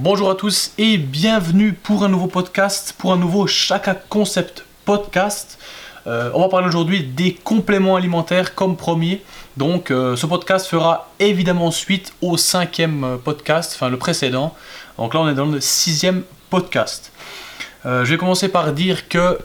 Bonjour à tous et bienvenue pour un nouveau podcast, pour un nouveau Chaka Concept podcast. Euh, on va parler aujourd'hui des compléments alimentaires comme premier. Donc euh, ce podcast fera évidemment suite au cinquième euh, podcast, enfin le précédent. Donc là on est dans le sixième podcast. je vais commencer par dire que,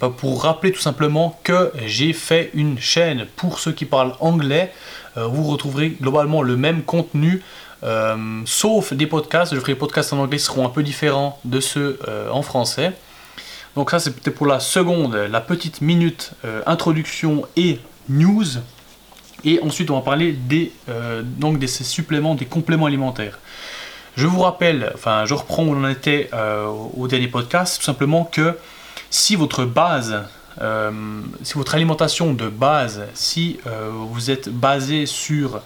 bah, pour rappeler tout simplement que j'ai fait une chaîne pour ceux qui parlent anglais. vous retrouverez globalement le même contenu euh, sauf des podcasts, je ferai des podcasts en anglais seront un peu différents de ceux euh, en français. Donc ça c'était pour la seconde, la petite minute euh, introduction et news. Et ensuite on va parler des, donc des suppléments, des compléments alimentaires. Je vous rappelle, enfin je reprends où on en était au dernier podcast, tout simplement que si votre base, si votre alimentation de base, si vous êtes basé sur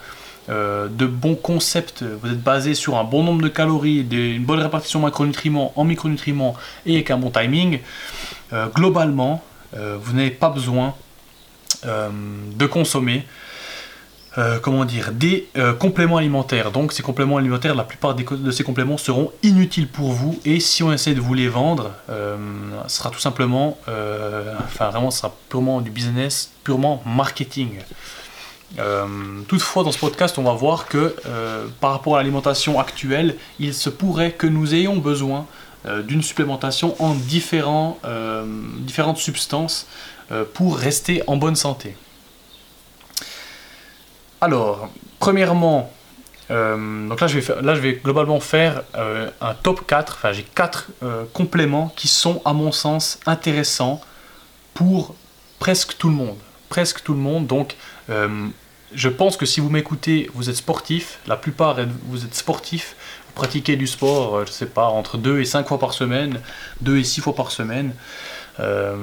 euh, de bons concepts, vous êtes basé sur un bon nombre de calories, une bonne répartition macronutriments en micronutriments et avec un bon timing, euh, globalement, euh, vous n'avez pas besoin de consommer comment dire, des compléments alimentaires. Donc ces compléments alimentaires, la plupart de ces compléments seront inutiles pour vous et si on essaie de vous les vendre, ce sera tout simplement, enfin vraiment, sera purement du business, purement marketing. Euh, toutefois, dans ce podcast, on va voir que euh, par rapport à l'alimentation actuelle, il se pourrait que nous ayons besoin euh, d'une supplémentation en différentes substances pour rester en bonne santé. Alors, premièrement, donc là je, vais là je vais globalement faire un top 4, enfin j'ai 4 compléments qui sont à mon sens intéressants pour presque tout le monde. Presque tout le monde, donc je pense que si vous m'écoutez, vous êtes sportif, la plupart vous êtes sportif, vous pratiquez du sport, euh, je sais pas, entre 2 et 5 fois par semaine, 2 et 6 fois par semaine. Euh,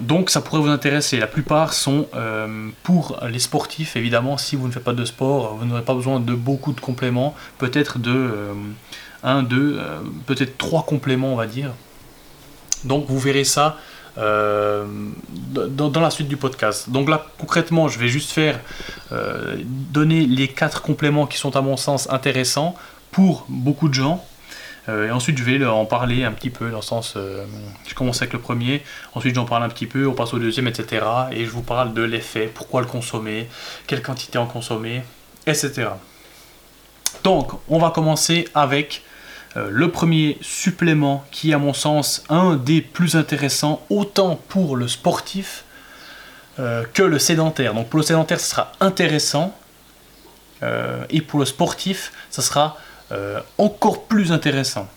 donc ça pourrait vous intéresser. La plupart sont euh, pour les sportifs, évidemment, si vous ne faites pas de sport, vous n'aurez pas besoin de beaucoup de compléments, peut-être de 1, 2, peut-être 3 compléments, on va dire. Donc vous verrez ça euh, dans, la suite du podcast. Donc là, concrètement, je vais juste faire euh, donner les quatre compléments qui sont à mon sens intéressants pour beaucoup de gens. Euh, et ensuite, je vais en parler un petit peu, dans le sens, je commence avec le premier, ensuite j'en parle un petit peu, on passe au deuxième, etc. Et je vous parle de l'effet, pourquoi le consommer, quelle quantité en consommer, etc. Donc, on va commencer avec euh, le premier supplément qui à mon sens un des plus intéressants autant pour le sportif euh, que le sédentaire. Donc pour le sédentaire ce sera intéressant euh, et pour le sportif ça sera encore plus intéressant.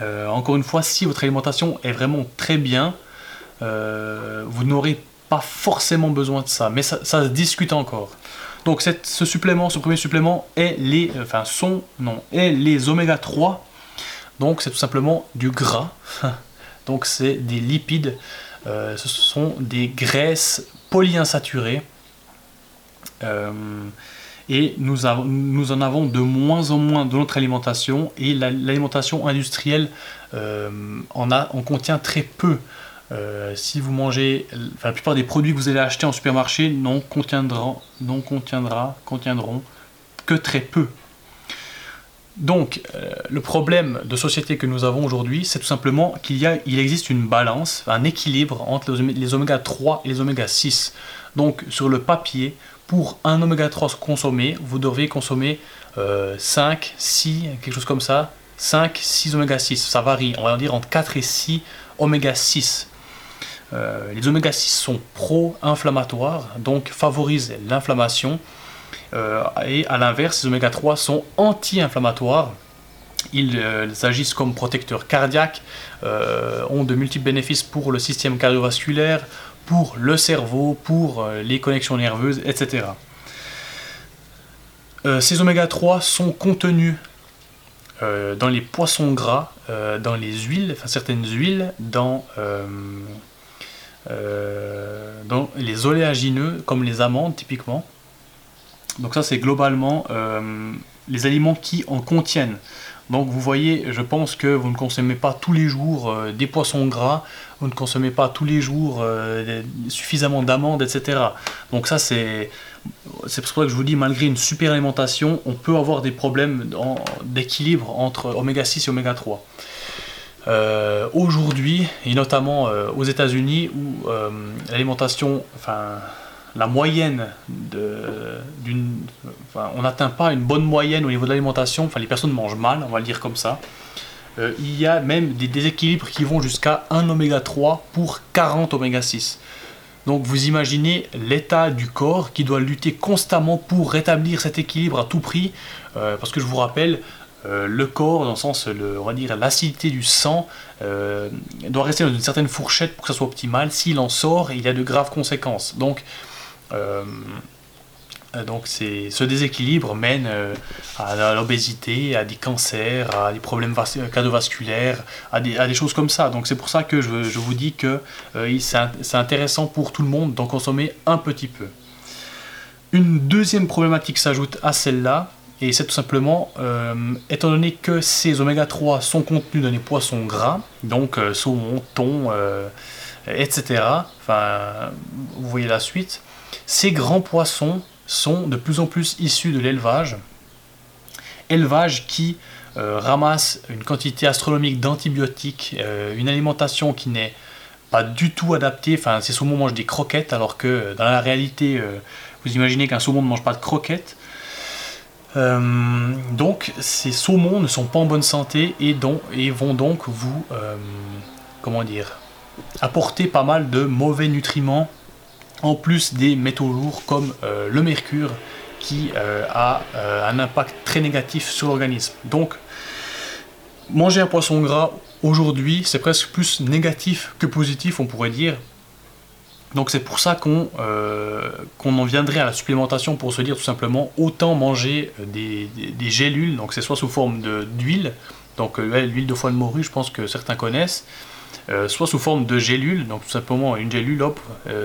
encore une fois, si votre alimentation est vraiment très bien, vous n'aurez pas forcément besoin de ça, mais ça se discute encore. Donc ce supplément, ce premier supplément est les, enfin sont, non, est les oméga 3. Donc c'est tout simplement du gras. Donc c'est des lipides. Euh, ce sont des graisses polyinsaturées. Euh, et nous, en avons de moins en moins dans notre alimentation. Et l'alimentation industrielle euh, en, a, en contient très peu. Euh, si vous mangez, la plupart des produits que vous allez acheter en supermarché n'en contiendront, non contiendra, contiendront que très peu. Donc, euh, le problème de société que nous avons aujourd'hui, c'est tout simplement qu'il y a, il existe une balance, un équilibre entre les oméga 3 et les oméga 6. Donc, sur le papier, pour un oméga 3 consommé, vous devriez consommer 5, euh, 6, quelque chose comme ça, 5, 6 oméga 6. Ça varie, on va dire entre 4 et 6 oméga 6. Euh, les oméga 6 sont pro-inflammatoires, donc favorisent l'inflammation. Euh, et à l'inverse, les oméga 3 sont anti-inflammatoires. Ils, euh, agissent comme protecteurs cardiaques, ont de multiples bénéfices pour le système cardiovasculaire, pour le cerveau, pour les connexions nerveuses, etc. ces oméga 3 sont contenus dans les poissons gras, dans les huiles, enfin certaines huiles, dans euh, les oléagineux, comme les amandes typiquement. Donc ça c'est globalement euh, les aliments qui en contiennent. Donc vous voyez, je pense que vous ne consommez pas tous les jours euh, des poissons gras, vous ne consommez pas tous les jours suffisamment d'amandes, etc. Donc ça c'est c'est pour ça que je vous dis, malgré une super alimentation, on peut avoir des problèmes d'équilibre entre oméga 6 et oméga 3. Euh, aujourd'hui, et notamment euh, aux États-Unis, où euh, l'alimentation, enfin, la moyenne d'une. on n'atteint pas une bonne moyenne au niveau de l'alimentation, enfin, les personnes mangent mal, on va le dire comme ça. il y a même des déséquilibres qui vont jusqu'à 1 oméga 3 pour 40 oméga 6. Donc vous imaginez l'état du corps qui doit lutter constamment pour rétablir cet équilibre à tout prix, parce que je vous rappelle, euh, le corps, dans le sens, le, on va dire l'acidité du sang, euh, doit rester dans une certaine fourchette pour que ça soit optimal. S'il en sort, il y a de graves conséquences. Donc, euh, ce déséquilibre mène à l'obésité, à des cancers, à des problèmes cardiovasculaires, à des, choses comme ça. Donc c'est pour ça que je vous dis que c'est intéressant pour tout le monde d'en consommer un petit peu. Une deuxième problématique s'ajoute à celle-là, et c'est tout simplement, euh, étant donné que ces oméga 3 sont contenus dans les poissons gras, donc euh, saumon, thon, euh, etc., enfin, vous voyez la suite, ces grands poissons sont de plus en plus issus de l'élevage, élevage qui ramasse une quantité astronomique d'antibiotiques, une alimentation qui n'est pas du tout adaptée, enfin ces saumons mangent des croquettes alors que dans la réalité, vous imaginez qu'un saumon ne mange pas de croquettes, donc ces saumons ne sont pas en bonne santé et, et vont donc vous euh, comment dire apporter pas mal de mauvais nutriments en plus des métaux lourds comme euh, le mercure qui a un impact très négatif sur l'organisme. Donc manger un poisson gras aujourd'hui c'est presque plus négatif que positif on pourrait dire donc c'est pour ça euh, qu'on en viendrait à la supplémentation pour se dire tout simplement autant manger euh, des, gélules, donc c'est soit sous forme d'huile, donc euh, l'huile de foie de morue je pense que certains connaissent, soit sous forme de gélules, donc tout simplement une gélule, hop,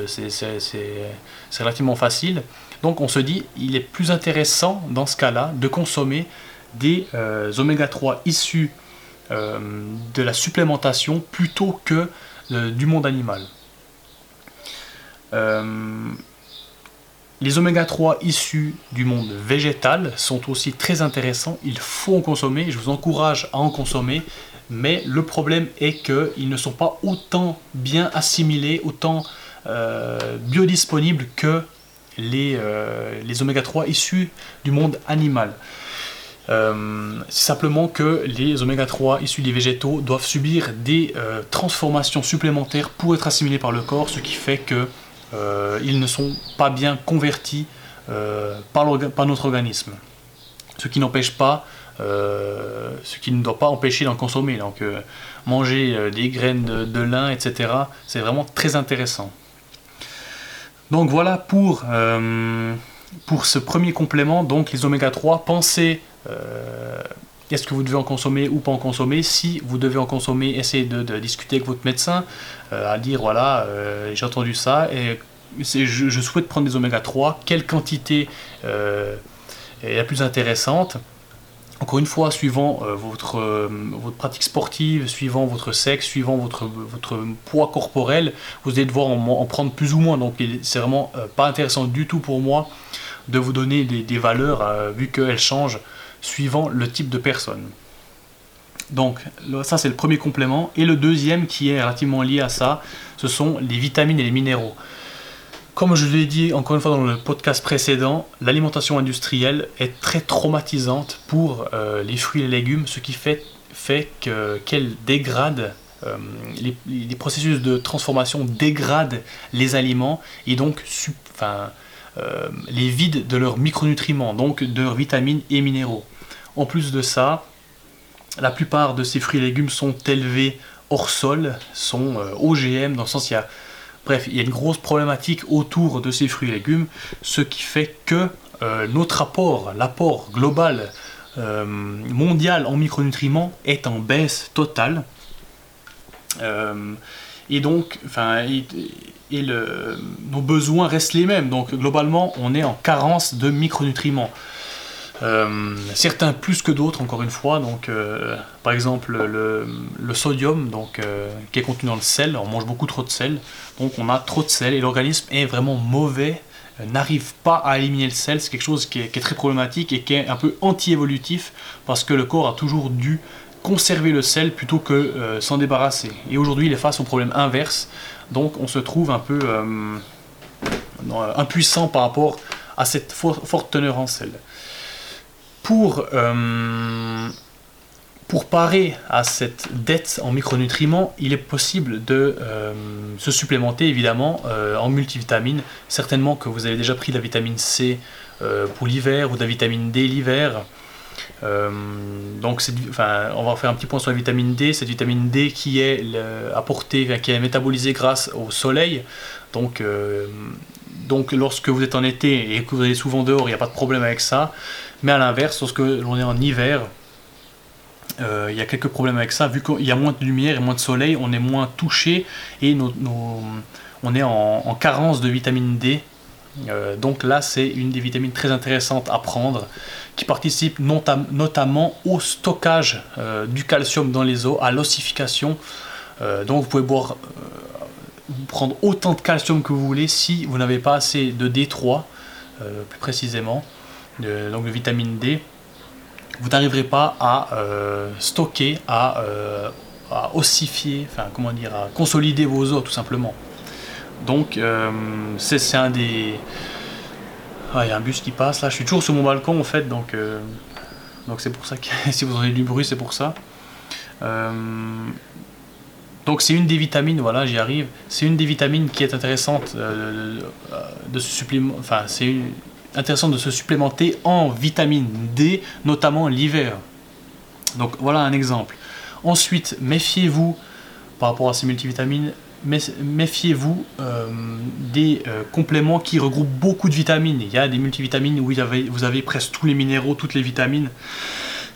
c'est relativement facile. Donc on se dit il est plus intéressant dans ce cas-là de consommer des oméga 3 issus de la supplémentation plutôt que du monde animal. Euh, les oméga 3 issus du monde végétal sont aussi très intéressants. Il faut en consommer. Je vous encourage à en consommer. Mais le problème est qu'ils ne sont pas autant bien assimilés, autant euh, biodisponibles que les, euh, oméga 3 issus du monde animal. C'est simplement que les oméga 3 issus des végétaux doivent subir des transformations supplémentaires pour être assimilés par le corps, ce qui fait que ils ne sont pas bien convertis euh, par, notre organisme. Ce qui n'empêche pas, euh, ce qui ne doit pas empêcher d'en consommer. Donc manger des graines de, lin, etc., c'est vraiment très intéressant. Donc voilà pour, pour ce premier complément, donc les oméga 3, pensez est-ce que vous devez en consommer ou pas en consommer Si vous devez en consommer, essayez de, discuter avec votre médecin, euh, à dire voilà, euh, j'ai entendu ça et je, souhaite prendre des oméga 3, quelle quantité euh, est la plus intéressante encore une fois, suivant votre, pratique sportive, suivant votre sexe, suivant votre, poids corporel, vous allez devoir en, prendre plus ou moins. Donc c'est vraiment pas intéressant du tout pour moi de vous donner des valeurs vu qu'elles changent suivant le type de personne. Donc ça c'est le premier complément. Et le deuxième qui est relativement lié à ça, ce sont les vitamines et les minéraux. Comme je l'ai dit encore une fois dans le podcast précédent, l'alimentation industrielle est très traumatisante pour euh, les fruits et les légumes, ce qui fait, fait qu'elle dégrade, euh, les, processus de transformation dégradent les aliments et donc euh, les vident de leurs micronutriments, donc de leurs vitamines et minéraux. En plus de ça, la plupart de ces fruits et légumes sont élevés hors sol, sont euh, OGM, dans le sens il y a, bref, il y a une grosse problématique autour de ces fruits et légumes, ce qui fait que euh, notre apport, l'apport global mondial en micronutriments est en baisse totale. et donc, enfin, et nos besoins restent les mêmes. Donc globalement, on est en carence de micronutriments. Euh, certains plus que d'autres, encore une fois. Donc, euh, par exemple, le, sodium, donc, euh, qui est contenu dans le sel, on mange beaucoup trop de sel, donc on a trop de sel et l'organisme est vraiment mauvais n'arrive pas à éliminer le sel. C'est quelque chose qui est, très problématique et qui est un peu anti-évolutif parce que le corps a toujours dû conserver le sel plutôt que s'en débarrasser. Et aujourd'hui, il est face au problème inverse. Donc on se trouve un peu impuissant par rapport à cette forte teneur en sel. Pour pour parer à cette dette en micronutriments, il est possible de euh, se supplémenter évidemment euh, en multivitamines. Certainement que vous avez déjà pris de la vitamine C euh, pour l'hiver ou de la vitamine D l'hiver. Donc enfin, on va faire un petit point sur la vitamine D. Cette vitamine D qui est apportée, qui est métabolisée grâce au soleil. Donc, donc lorsque vous êtes en été et que vous allez souvent dehors, il n'y a pas de problème avec ça. Mais à l'inverse, lorsque l'on est en hiver, euh, il y a quelques problèmes avec ça, vu qu'il y a moins de lumière et moins de soleil, on est moins touché et on est en, carence de vitamine D. Euh, donc là, c'est une des vitamines très intéressantes à prendre, qui participe notamment au stockage euh, du calcium dans les os, à l'ossification. donc vous pouvez prendre autant de calcium que vous voulez si vous n'avez pas assez de D3, plus précisément, donc de vitamine D vous n'arriverez pas à euh, stocker, euh, à, ossifier, enfin comment dire, à consolider vos os tout simplement. Donc euh, c'est un des... Ah, il y a un bus qui passe là, je suis toujours sur mon balcon en fait, donc donc c'est pour ça que si vous entendez du bruit, c'est pour ça. donc c'est une des vitamines, voilà, j'y arrive. C'est une des vitamines qui est intéressante de, supplément. Enfin, c'est de se supplémenter en vitamine D, notamment l'hiver. Donc voilà un exemple. Ensuite, méfiez-vous par rapport à ces multivitamines, méfiez-vous euh, des euh, compléments qui regroupent beaucoup de vitamines. Il y a des multivitamines où vous avez, vous avez presque tous les minéraux, toutes les vitamines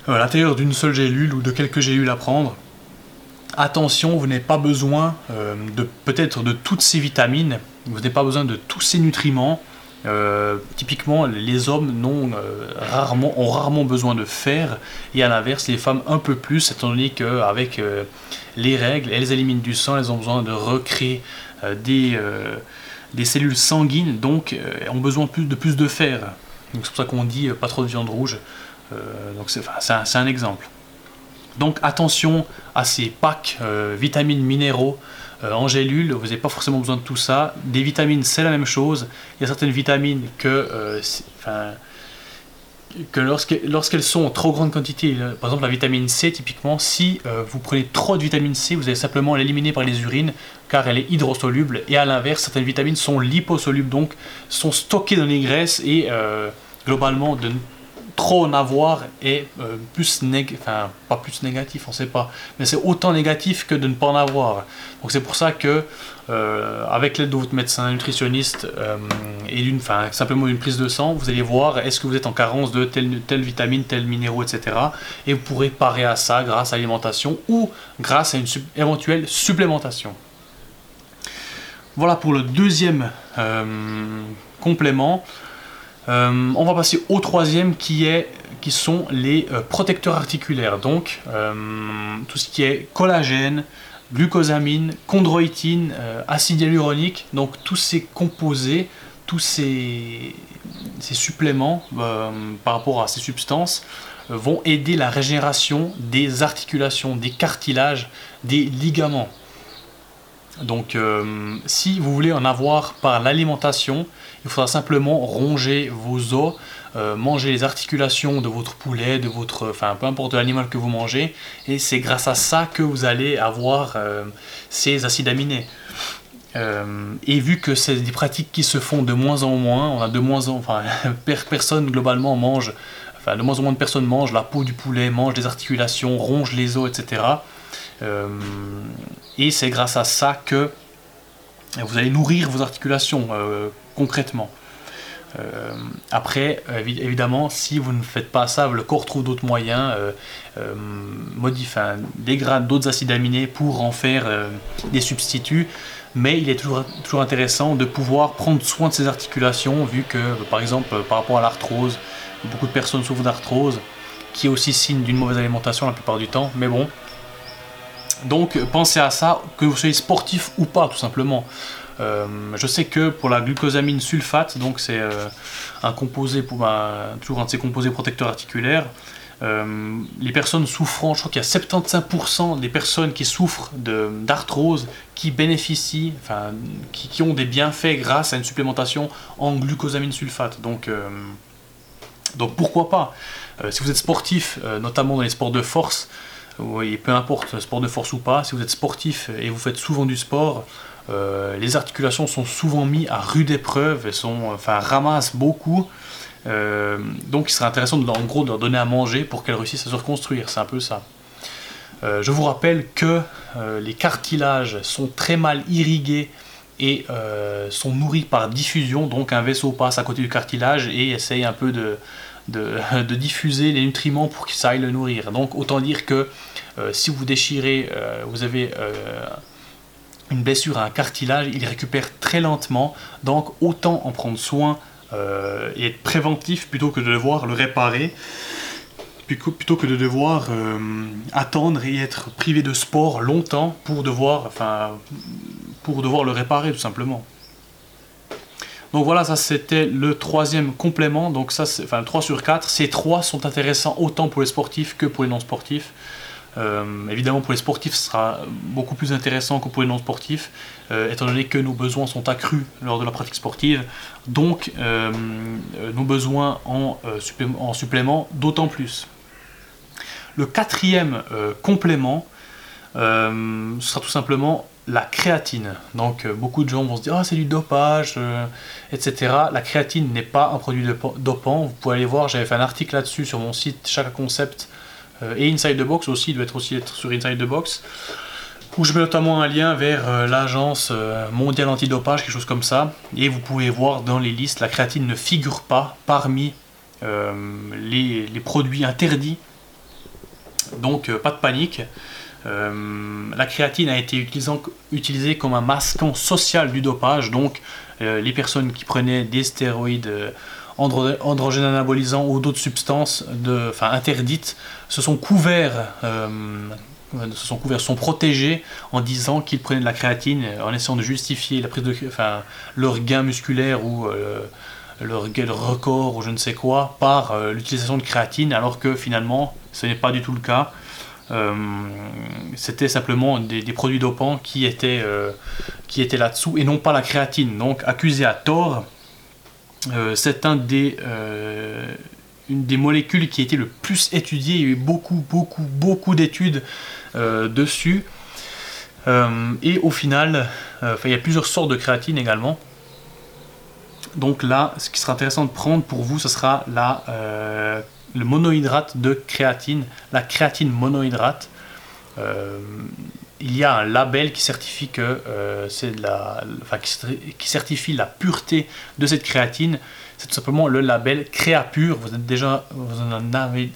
euh, à l'intérieur d'une seule gélule ou de quelques gélules à prendre. Attention, vous n'avez pas besoin de peut-être de toutes ces vitamines, vous n'avez pas besoin de tous ces nutriments. Euh, typiquement, les hommes ont, euh, rarement, ont rarement besoin de fer, et à l'inverse, les femmes un peu plus, étant donné qu'avec euh, les règles, elles éliminent du sang, elles ont besoin de recréer des, cellules sanguines, donc ont besoin de plus de fer. C'est pour ça qu'on dit pas trop de viande rouge. donc c'est un, un, exemple. Donc attention à ces packs vitamines, minéraux, euh, vous n'avez pas forcément besoin de tout ça. Des vitamines, c'est la même chose. Il y a certaines vitamines que, euh, que lorsqu'elles sont en trop grande quantité, euh, par exemple la vitamine C typiquement, si vous prenez trop de vitamine C, vous allez simplement l'éliminer par les urines car elle est hydrosoluble. Et à l'inverse, certaines vitamines sont liposolubles, donc sont stockées dans les graisses et globalement de trop en avoir est euh, plus négatif, enfin pas plus négatif, on sait pas, mais c'est autant négatif que de ne pas en avoir. Donc c'est pour ça que euh, avec l'aide de votre médecin nutritionniste euh, et d'une, enfin simplement d'une prise de sang, vous allez voir est-ce que vous êtes en carence de telle, vitamine, tel minéraux, etc. Et vous pourrez parer à ça grâce à l'alimentation ou grâce à une éventuelle supplémentation. Voilà pour le deuxième complément. Euh, on va passer au troisième qui, est, qui sont les euh, protecteurs articulaires. Donc euh, tout ce qui est collagène, glucosamine, chondroïtine, acide hyaluronique, donc tous ces composés, tous ces, ces suppléments par rapport à ces substances vont aider la régénération des articulations, des cartilages, des ligaments. Donc si vous voulez en avoir par l'alimentation, il faudra simplement ronger vos os, euh, manger les articulations de votre poulet, de votre, enfin peu importe l'animal que vous mangez, et c'est grâce à ça que vous allez avoir euh, ces acides aminés. Euh, et vu que c'est des pratiques qui se font de moins en moins, on a de moins en, enfin personne globalement mange, enfin de moins en moins de personnes mangent la peau du poulet, mangent les articulations, rongent les os, etc. et c'est grâce à ça que vous allez nourrir vos articulations concrètement. Euh, après, évidemment, si vous ne faites pas ça, le corps trouve d'autres moyens, euh, euh modifie, dégrade d'autres acides aminés pour en faire euh, des substituts. Mais il est toujours, toujours intéressant de pouvoir prendre soin de ses articulations, vu que, par exemple, par rapport à l'arthrose, beaucoup de personnes souffrent d'arthrose, qui est aussi signe d'une mauvaise alimentation la plupart du temps. Mais bon, donc pensez à ça, que vous soyez sportif ou pas, tout simplement. Je sais que pour la glucosamine sulfate, donc c'est un composé pour toujours un de ces composés protecteurs articulaires, euh, les personnes souffrant, je crois qu'il y a 75% des personnes qui souffrent d'arthrose qui bénéficient, enfin, qui, ont des bienfaits grâce à une supplémentation en glucosamine sulfate. Donc, euh, donc pourquoi pas? Euh, Si vous êtes sportif, notamment dans les sports de force, et peu importe sport de force ou pas, si vous êtes sportif et vous faites souvent du sport, les articulations sont souvent mises à rude épreuve, elles sont, enfin, ramassent beaucoup. Euh, donc il serait intéressant de, en gros de leur donner à manger pour qu'elles réussissent à se reconstruire, c'est un peu ça. Euh, je vous rappelle que euh, les cartilages sont très mal irrigués et sont nourris par diffusion, donc un vaisseau passe à côté du cartilage et essaye un peu de, diffuser les nutriments pour qu'il aille le nourrir. Donc autant dire que si vous déchirez, vous avez une blessure à un cartilage, il récupère très lentement, donc autant en prendre soin euh, et être préventif plutôt que de devoir le réparer, plutôt que de devoir euh, attendre et être privé de sport longtemps pour devoir, enfin, pour devoir le réparer tout simplement. Donc voilà, ça c'était le troisième complément, donc ça enfin 3 sur 4. Ces trois sont intéressants autant pour les sportifs que pour les non sportifs. Euh, évidemment, pour les sportifs, ce sera beaucoup plus intéressant que pour les non-sportifs, euh, étant donné que nos besoins sont accrus lors de la pratique sportive. Donc, euh, nos besoins en, en supplément d'autant plus. Le quatrième complément sera tout simplement la créatine. Donc, beaucoup de gens vont se dire Ah, c'est du dopage, etc. La créatine n'est pas un produit dopant. Vous pouvez aller voir, j'avais fait un article là-dessus sur mon site Chaque Concept et Inside the Box aussi, il doit être aussi être sur Inside the Box, où je mets notamment un lien vers euh, l'agence euh, mondiale antidopage, quelque chose comme ça, et vous pouvez voir dans les listes, la créatine ne figure pas parmi les, produits interdits, donc pas de panique. la créatine a été utilisée comme un masquant social du dopage, donc les personnes qui prenaient des stéroïdes androgènes anabolisants ou d'autres substances interdites se sont couverts, euh, se sont protégés en disant qu'ils prenaient de la créatine, en essayant de justifier la prise de, leur gain musculaire ou euh, leur, record ou je ne sais quoi par euh, l'utilisation de créatine, alors que finalement ce n'est pas du tout le cas. c'était simplement des, produits dopants qui étaient, étaient là-dessous et non pas la créatine. Donc accusé à tort, c'est un des, une des molécules qui a été le plus étudiée. Il y a eu beaucoup, beaucoup, beaucoup d'études euh, dessus. Euh, et au final, euh, il y a plusieurs sortes de créatine également. Donc là, ce qui sera intéressant de prendre pour vous, ce sera la, le monohydrate de créatine, la créatine monohydrate. Il y a un label la, qui certifie la pureté de cette créatine c'est tout simplement le label Créapure. Vous,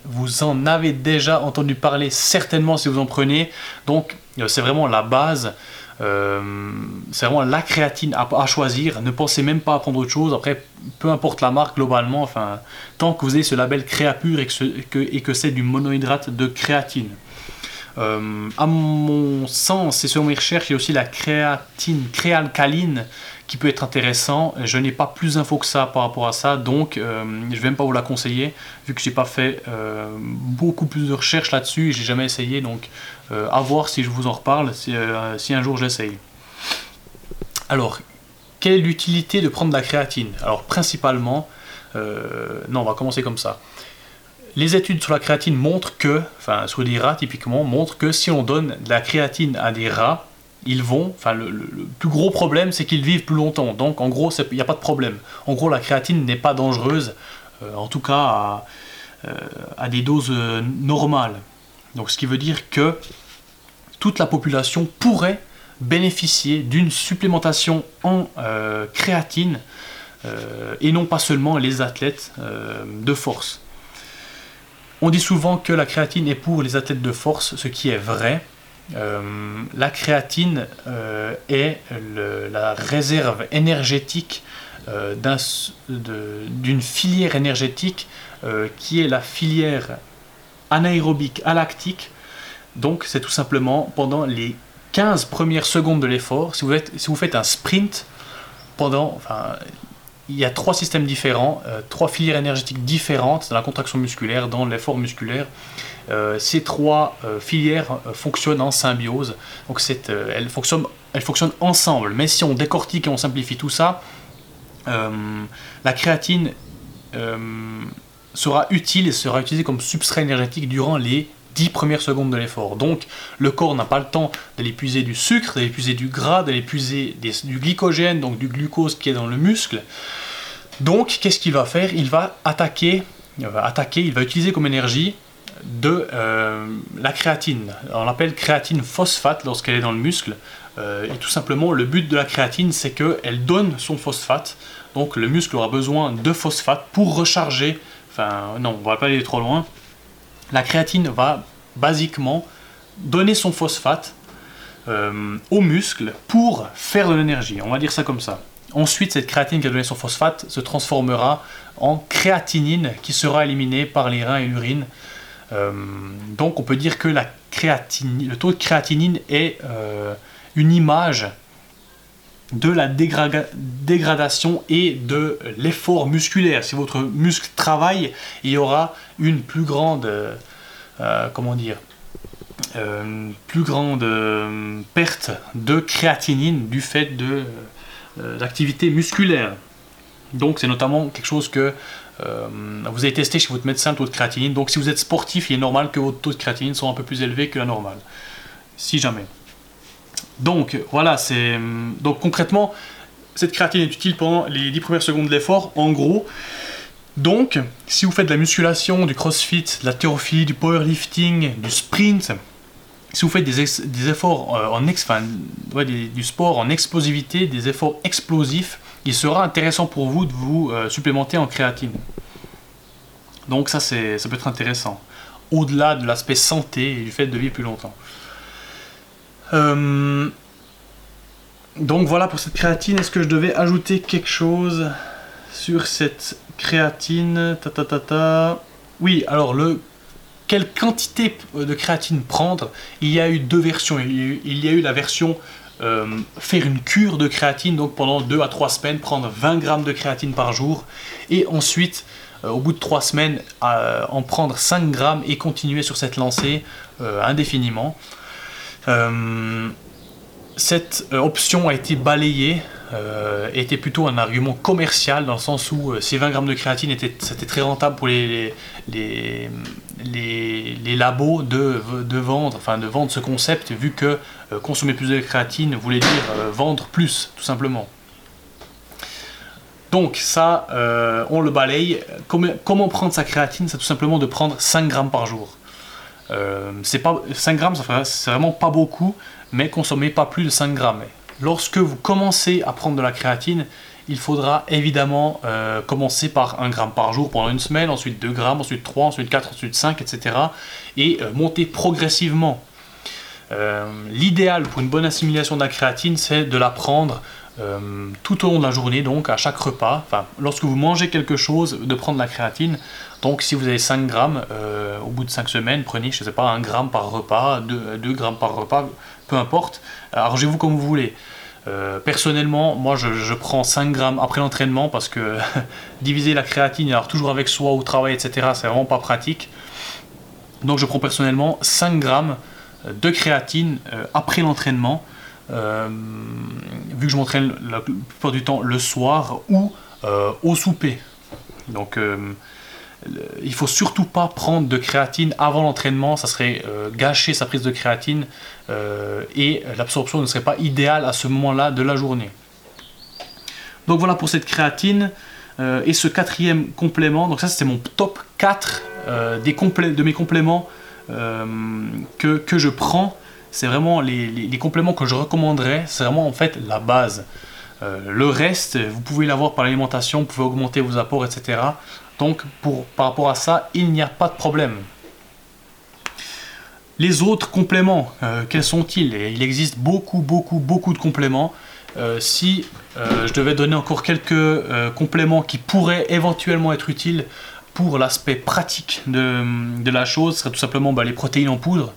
vous, en avez, déjà entendu parler certainement si vous en prenez. Donc euh, c'est vraiment la base. Euh, c'est vraiment la créatine à, choisir. Ne pensez même pas à prendre autre chose. Après, peu importe la marque globalement, tant que vous avez ce label Créapure et que c'est du monohydrate de créatine. Euh, à mon sens, et selon mes recherches, il y a aussi la créatine créalcaline qui peut être intéressant. Je n'ai pas plus d'infos que ça par rapport à ça, donc euh, je ne vais même pas vous la conseiller, vu que je n'ai pas fait euh, beaucoup plus de recherches là-dessus j'ai jamais essayé, donc euh, à voir si je vous en reparle, si, si un jour j'essaye. Alors, quelle est l'utilité de prendre de la créatine? Alors, principalement, non, on va commencer comme ça. Les études sur la créatine montrent que, enfin sur des rats typiquement, montrent que si on donne de la créatine à des rats, ils vont, enfin le, plus gros problème c'est qu'ils vivent plus longtemps. Donc en gros il n'y a pas de problème. En gros la créatine n'est pas dangereuse, euh, en tout cas à, euh, des doses euh, normales. Donc ce qui veut dire que toute la population pourrait bénéficier d'une supplémentation en créatine et non pas seulement les athlètes de force. On dit souvent que la créatine est pour les athlètes de force, ce qui est vrai, euh, la créatine euh, est la réserve énergétique euh, d'une filière énergétique qui est la filière anaérobique alactique. Donc c'est tout simplement pendant les 15 premières secondes de l'effort, si, si, vous faites un sprint, pendant, enfin, il y a trois systèmes différents, euh, trois filières énergétiques différentes dans la contraction musculaire, dans l'effort musculaire. Euh, ces trois euh, filières fonctionnent en symbiose, donc elles, fonctionnent, elles fonctionnent ensemble. Mais si on décortique et on simplifie tout ça, la créatine sera utile et sera utilisée comme substrat énergétique durant les 10 premières secondes de l'effort. Donc le corps n'a pas le temps d'aller puiser du sucre, d'aller puiser du gras, d'aller puiser du glycogène, donc du glucose qui est dans le muscle. Donc qu'est-ce qu'il va faire? Il va attaquer, il va attaquer, il va utiliser comme énergie de euh, la créatine. On l'appelle créatine phosphate lorsqu'elle est dans le muscle. Euh, et tout simplement, le but de la créatine, c'est qu'elle donne son phosphate. Donc le muscle aura besoin de phosphate pour recharger. Enfin, non, on va pas aller trop loin la créatine va basiquement donner son phosphate euh, au muscle pour faire de l'énergie. On va dire ça comme ça. Ensuite, cette créatine qui a donné son phosphate se transformera en créatinine qui sera éliminée par les reins et l'urine. Euh, donc on peut dire que le taux de créatinine est euh, une image de la dégradation et de l'effort musculaire. Si votre muscle travaille, il y aura une plus grande, euh, euh, comment dire, euh, plus grande perte de créatinine du fait de l'activité musculaire. Donc c'est notamment quelque chose que vous avez testé chez votre médecin, le taux de créatinine. Donc si vous êtes sportif, il est normal que votre taux de créatinine soit un peu plus élevé que la normale. Si jamais. Donc voilà, c'est donc concrètement cette créatine est utile pendant les 10 premières secondes de l'effort. En gros, donc si vous faites de la musculation, du crossfit, de la thérophilie, du powerlifting, du sprint, si vous faites des, efforts euh, en ex, du sport en explosivité, des efforts explosifs, il sera intéressant pour vous de vous euh, supplémenter en créatine. Donc ça, ça peut être intéressant. Au-delà de l'aspect santé et du fait de vivre plus longtemps. Euh, donc voilà pour cette créatine. Est-ce que je devais ajouter quelque chose sur cette créatine? Ta, ta. Oui, alors le quelle quantité de créatine prendre? Il y a eu deux versions. Il y a eu, la version euh, faire une cure de créatine, donc pendant 2 à 3 semaines, prendre 20 grammes de créatine par jour, et ensuite, euh, au bout de 3 semaines, en prendre 5 grammes et continuer sur cette lancée indéfiniment. Euh, cette euh, option a été balayée euh, était plutôt un argument commercial dans le sens où ces 20 grammes de créatine c'était très rentable pour les, labos de, de, vendre enfin de vendre ce concept vu que consommer plus de créatine voulait dire vendre plus tout simplement. Donc ça on le balaye. Comment, comment prendre sa créatine c'est tout simplement de prendre 5 grammes par jour euh, c'est pas 5 grammes, c'est vraiment pas beaucoup, mais consommez pas plus de 5 grammes. Lorsque vous commencez à prendre de la créatine, il faudra évidemment euh, commencer par 1 gramme par jour pendant une semaine, ensuite 2 grammes, ensuite 3, ensuite 4, ensuite 5, etc. Et euh, monter progressivement. L'idéal pour une bonne assimilation de la créatine, c'est de la prendre tout au long de la journée, donc à chaque repas. Enfin, lorsque vous mangez quelque chose, de prendre la créatine donc si vous avez 5 grammes, euh, au bout de 5 semaines, prenez, je sais pas, 1 gramme par repas, 2, grammes par repas, peu importe. Arrangez-vous comme vous voulez. Euh, personnellement, moi je, prends 5 grammes après l'entraînement parce que diviser la créatine, alors toujours avec soi au travail, etc., c'est vraiment pas pratique. Donc je prends personnellement 5 grammes de créatine euh, après l'entraînement, vu que je m'entraîne la plupart du temps le soir ou au souper. Donc il faut surtout pas prendre de créatine avant l'entraînement, ça serait euh, gâcher sa prise de créatine euh, et l'absorption ne serait pas idéale à ce moment-là de la journée. Donc voilà pour cette créatine euh, et ce quatrième complément. Donc ça c'était mon top 4 des de mes compléments que, que, je prends. C'est vraiment les, compléments que je recommanderais, c'est vraiment en fait la base. le reste, vous pouvez l'avoir par l'alimentation, vous pouvez augmenter vos apports, etc. Donc pour, par rapport à ça, il n'y a pas de problème. Les autres compléments, euh, quels sont-ils? Il existe beaucoup, beaucoup, beaucoup de compléments. Euh, si euh, je devais donner encore quelques compléments qui pourraient éventuellement être utiles pour l'aspect pratique de, la chose, ce serait tout simplement bah, les protéines en poudre.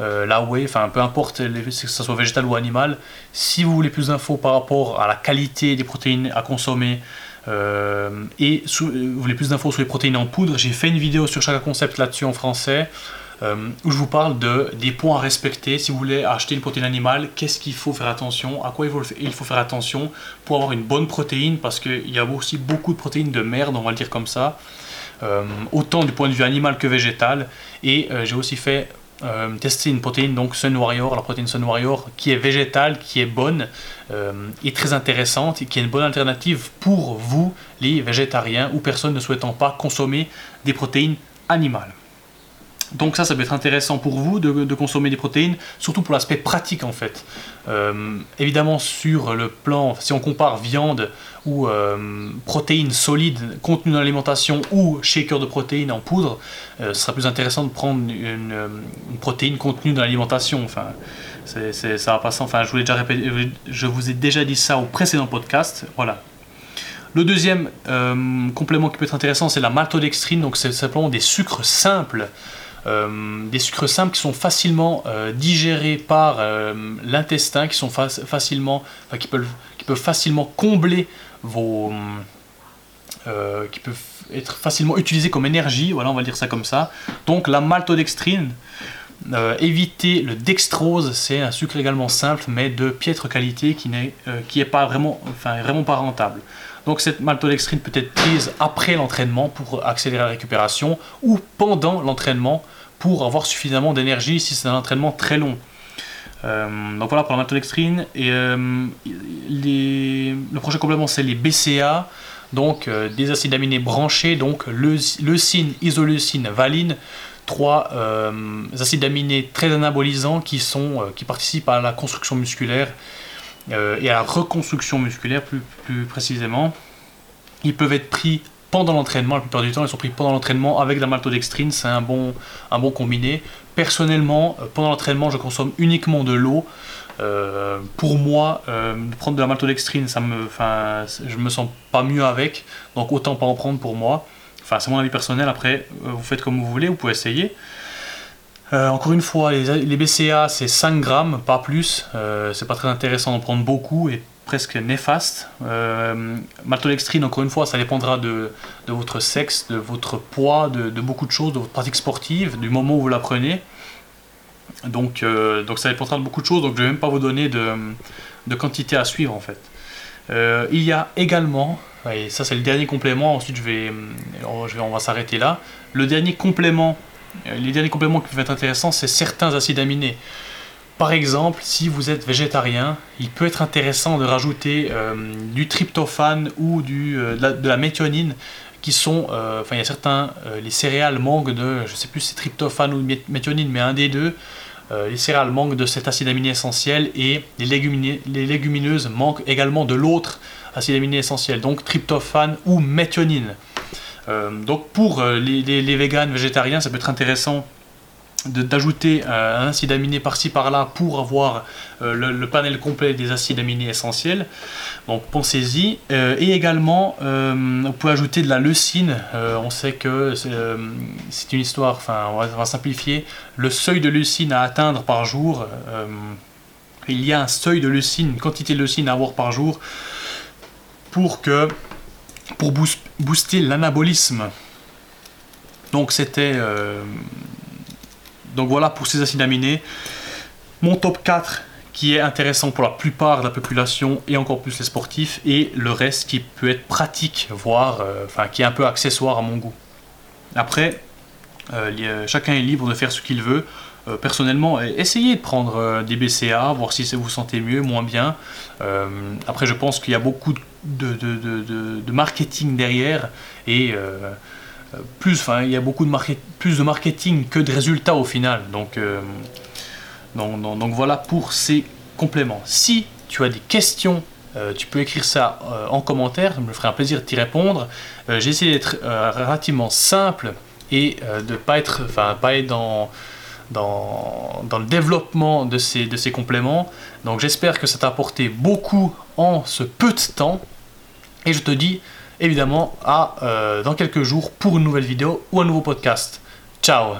La whey, enfin peu importe que ce soit végétal ou animal. Si vous voulez plus d'infos par rapport à la qualité des protéines à consommer, et vous voulez plus d'infos sur les protéines en poudre, j'ai fait une vidéo sur chaque concept là-dessus en français. Euh, où je vous parle de, des points à respecter si vous voulez acheter une protéine animale, qu'est-ce qu'il faut faire attention, à quoi il faut, il faut faire attention pour avoir une bonne protéine, parce qu'il y a aussi beaucoup de protéines de merde, on va le dire comme ça, euh, autant du point de vue animal que végétal, et euh, j'ai aussi fait tester une protéine, donc Sun Warrior, la protéine Sun Warrior, qui est végétale, qui est bonne et très intéressante, et qui est une bonne alternative pour vous, les végétariens ou personnes ne souhaitant pas consommer des protéines animales. Donc ça, ça peut être intéressant pour vous de, consommer des protéines, surtout pour l'aspect pratique en fait. Euh, évidemment, sur le plan, si on compare viande ou euh, protéines solides contenues dans l'alimentation ou shaker de protéines en poudre, euh, ce sera plus intéressant de prendre une, protéine contenue dans l'alimentation. Enfin, ça va passer. Enfin, je vous, ai déjà dit ça au précédent podcast. Voilà. Le deuxième complément qui peut être intéressant, c'est la maltodextrine. Donc, c'est simplement des sucres simples des sucres simples qui sont facilement euh, digérés par euh, l'intestin, qui sont facilement, qui peuvent, facilement combler vos, qui peuvent être facilement utilisés comme énergie. Voilà, on va dire ça comme ça. Donc la maltodextrine. éviter le dextrose, c'est un sucre également simple mais de piètre qualité qui n'est qui pas vraiment, enfin, vraiment pas rentable. Donc cette maltodextrine peut être prise après l'entraînement pour accélérer la récupération ou pendant l'entraînement pour avoir suffisamment d'énergie si c'est un entraînement très long. Euh, donc voilà pour la maltodextrine. Et euh, le prochain complément c'est les BCA, donc euh, des acides aminés branchés, donc leucine, isoleucine, valine, trois acides aminés très anabolisants qui, sont, qui participent à la construction musculaire et à la reconstruction musculaire plus, plus précisément. Ils peuvent être pris pendant l'entraînement, la plupart du temps, ils sont pris pendant l'entraînement avec la maltodextrine, c'est un bon, un bon combiné. Personnellement, euh, pendant l'entraînement, je consomme uniquement de l'eau. Euh, pour moi, euh, prendre de la maltodextrine, ça me, enfin, je me sens pas mieux avec, donc autant pas en prendre pour moi. Enfin, c'est mon avis personnel. Après, vous faites comme vous voulez, vous pouvez essayer. encore une fois, les, BCA c'est 5 grammes, pas plus. c'est pas très intéressant d'en prendre beaucoup presque néfaste. Euh, maltodextrine, encore une fois, ça dépendra de, votre sexe, de votre poids, de, beaucoup de choses, de votre pratique sportive, du moment où vous la prenez. Donc, euh, donc ça dépendra de beaucoup de choses, donc je ne vais même pas vous donner de, quantité à suivre en fait. Euh, il y a également, et ça c'est le dernier complément, ensuite je vais, on, on va s'arrêter là. Le dernier complément, les derniers compléments qui peuvent être intéressants, c'est certains acides aminés. Par exemple, si vous êtes végétarien, il peut être intéressant de rajouter euh, du tryptophane ou euh, de, la, méthionine qui sont, euh, enfin il y a certains, les céréales manquent de, je sais plus si c'est tryptophane ou méthionine, mais un des deux, les céréales manquent de cet acide aminé essentiel et les, les légumineuses manquent également de l'autre acide aminé essentiel, donc tryptophane ou méthionine. donc pour les, les, les véganes, végétariens, ça peut être intéressant d'ajouter euh, un acide aminé par-ci par-là pour avoir euh, le, panel complet des acides aminés essentiels. Donc pensez-y. Euh, et également, on peut ajouter de la leucine. on sait que c'est une histoire, enfin on va, simplifier, le seuil de leucine à atteindre par jour. il y a un seuil de leucine, une quantité de leucine à avoir par jour pour que pour booster l'anabolisme. Donc c'était donc voilà pour ces acides aminés. Mon top 4 qui est intéressant pour la plupart de la population et encore plus les sportifs et le reste qui peut être pratique, voire euh, enfin qui est un peu accessoire à mon goût. Après, euh, chacun est libre de faire ce qu'il veut. Euh, personnellement, essayez de prendre des BCA, voir si vous vous sentez mieux, moins bien. après, je pense qu'il y a beaucoup de, de, marketing derrière et plus, enfin, il y a beaucoup de plus de marketing que de résultats au final. Euh, donc, donc, voilà pour ces compléments. Si tu as des questions, euh, tu peux écrire ça euh, en commentaire, ça me ferait un plaisir de t'y répondre. J'ai essayé d'être relativement simple et de pas être, enfin, pas être dans, dans, dans, le développement de ces, de ces compléments. Donc j'espère que ça t'a apporté beaucoup en ce peu de temps. Et je te dis évidemment à euh, dans quelques jours pour une nouvelle vidéo ou un nouveau podcast. Ciao